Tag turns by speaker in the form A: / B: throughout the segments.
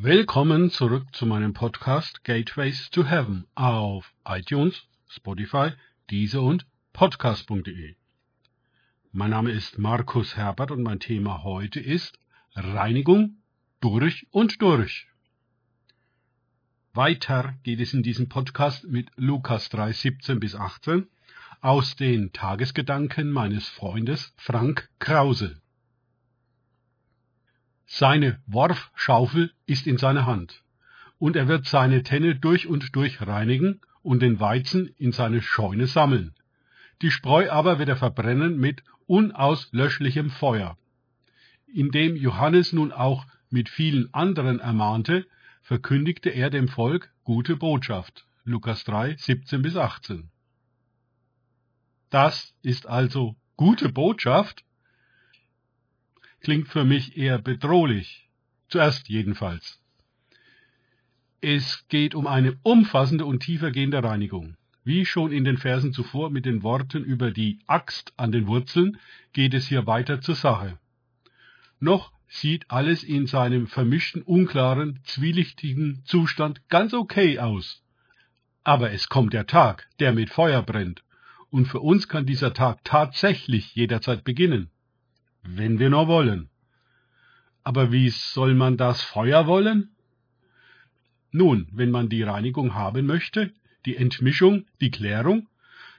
A: Willkommen zurück zu meinem Podcast Gateways to Heaven auf iTunes, Spotify, Deezer und Podcast.de. Mein Name ist Markus Herbert und mein Thema heute ist Reinigung durch und durch. Weiter geht es in diesem Podcast mit Lukas 3, 17 bis 18 aus den Tagesgedanken meines Freundes Frank Krause. Seine Worfschaufel ist in seiner Hand, und er wird seine Tenne durch und durch reinigen und den Weizen in seine Scheune sammeln. Die Spreu aber wird er verbrennen mit unauslöschlichem Feuer. Indem Johannes nun auch mit vielen anderen ermahnte, verkündigte er dem Volk gute Botschaft. Lukas 3, 17 bis 18. Das ist also gute Botschaft? Klingt für mich eher bedrohlich. Zuerst jedenfalls. Es geht um eine umfassende und tiefergehende Reinigung. Wie schon in den Versen zuvor mit den Worten über die Axt an den Wurzeln geht es hier weiter zur Sache. Noch sieht alles in seinem vermischten, unklaren, zwielichtigen Zustand ganz okay aus. Aber es kommt der Tag, der mit Feuer brennt, und für uns kann dieser Tag tatsächlich jederzeit beginnen, wenn wir nur wollen. Aber wie soll man das Feuer wollen? Nun, wenn man die Reinigung haben möchte, die Entmischung, die Klärung,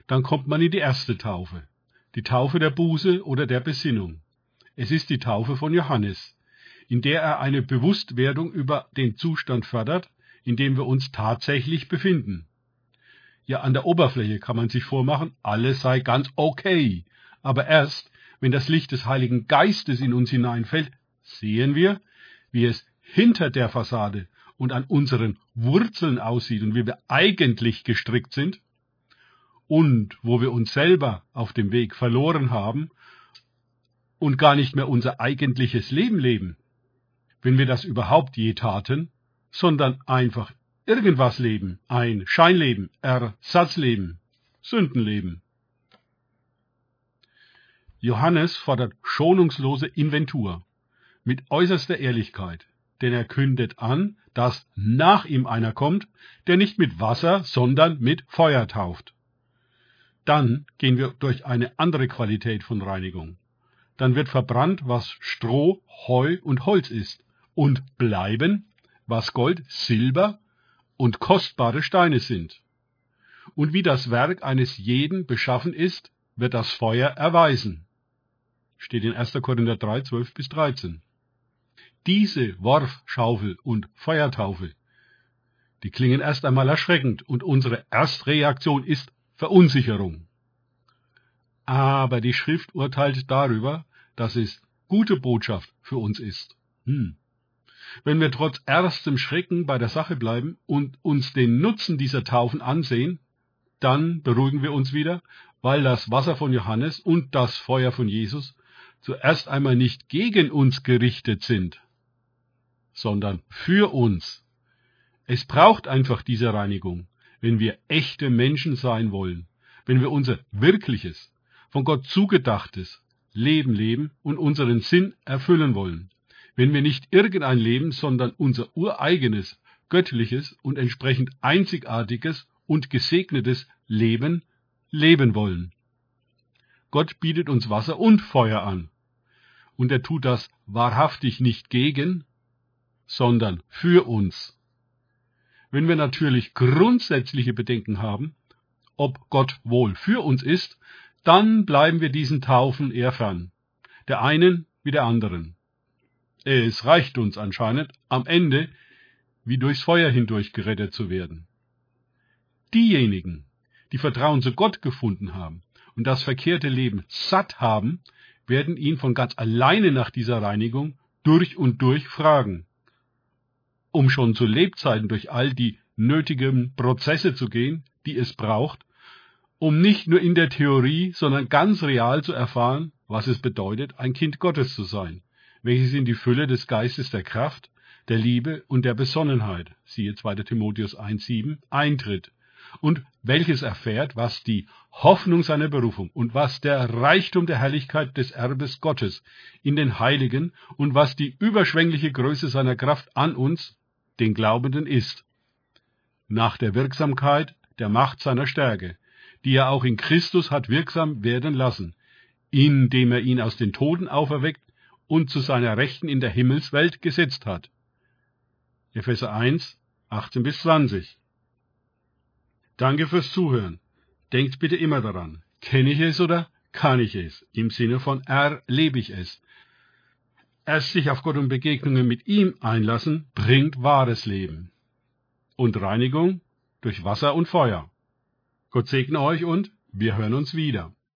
A: dann kommt man in die erste Taufe, die Taufe der Buße oder der Besinnung. Es ist die Taufe von Johannes, in der er eine Bewusstwerdung über den Zustand fördert, in dem wir uns tatsächlich befinden. Ja, an der Oberfläche kann man sich vormachen, alles sei ganz okay, aber erst, wenn das Licht des Heiligen Geistes in uns hineinfällt, sehen wir, wie es hinter der Fassade und an unseren Wurzeln aussieht und wie wir eigentlich gestrickt sind und wo wir uns selber auf dem Weg verloren haben und gar nicht mehr unser eigentliches Leben leben, wenn wir das überhaupt je taten, sondern einfach irgendwas leben, ein Scheinleben, Ersatzleben, Sündenleben. Johannes fordert schonungslose Inventur mit äußerster Ehrlichkeit, denn er kündet an, dass nach ihm einer kommt, der nicht mit Wasser, sondern mit Feuer tauft. Dann gehen wir durch eine andere Qualität von Reinigung dann wird verbrannt, was Stroh, Heu und Holz ist, und bleiben, was Gold, Silber und kostbare Steine sind. Und wie das Werk eines jeden beschaffen ist, wird das Feuer erweisen. Steht in 1. Korinther 3, 12 bis 13. Diese Worfschaufel und Feuertaufe, die klingen erst einmal erschreckend und unsere Erstreaktion ist Verunsicherung. Aber die Schrift urteilt darüber, dass es gute Botschaft für uns ist. Hm. Wenn wir trotz erstem Schrecken bei der Sache bleiben und uns den Nutzen dieser Taufen ansehen, dann beruhigen wir uns wieder, weil das Wasser von Johannes und das Feuer von Jesus zuerst einmal nicht gegen uns gerichtet sind, sondern für uns. Es braucht einfach diese Reinigung, wenn wir echte Menschen sein wollen, wenn wir unser wirkliches, von Gott zugedachtes, Leben leben und unseren Sinn erfüllen wollen. Wenn wir nicht irgendein Leben, sondern unser ureigenes, göttliches und entsprechend einzigartiges und gesegnetes Leben leben wollen. Gott bietet uns Wasser und Feuer an. Und er tut das wahrhaftig nicht gegen, sondern für uns. Wenn wir natürlich grundsätzliche Bedenken haben, ob Gott wohl für uns ist, dann bleiben wir diesen Taufen eher fern, der einen wie der anderen. Es reicht uns anscheinend, am Ende wie durchs Feuer hindurch gerettet zu werden. Diejenigen, die Vertrauen zu Gott gefunden haben und das verkehrte Leben satt haben, werden ihn von ganz alleine nach dieser Reinigung durch und durch fragen, um schon zu Lebzeiten durch all die nötigen Prozesse zu gehen, die es braucht, um nicht nur in der Theorie, sondern ganz real zu erfahren, was es bedeutet, ein Kind Gottes zu sein, welches in die Fülle des Geistes der Kraft, der Liebe und der Besonnenheit, siehe 2. Timotheus 1.7, eintritt und welches erfährt, was die Hoffnung seiner Berufung und was der Reichtum der Herrlichkeit des Erbes Gottes in den Heiligen und was die überschwängliche Größe seiner Kraft an uns, den Glaubenden ist. Nach der Wirksamkeit der Macht seiner Stärke, die er auch in Christus hat wirksam werden lassen, indem er ihn aus den Toten auferweckt und zu seiner Rechten in der Himmelswelt gesetzt hat. Epheser 1, 18 bis 20. Danke fürs Zuhören. Denkt bitte immer daran, kenne ich es oder kann ich es? Im Sinne von erlebe ich es. Erst sich auf Gott und Begegnungen mit ihm einlassen, bringt wahres Leben. Und Reinigung durch Wasser und Feuer. Gott segne euch und wir hören uns wieder.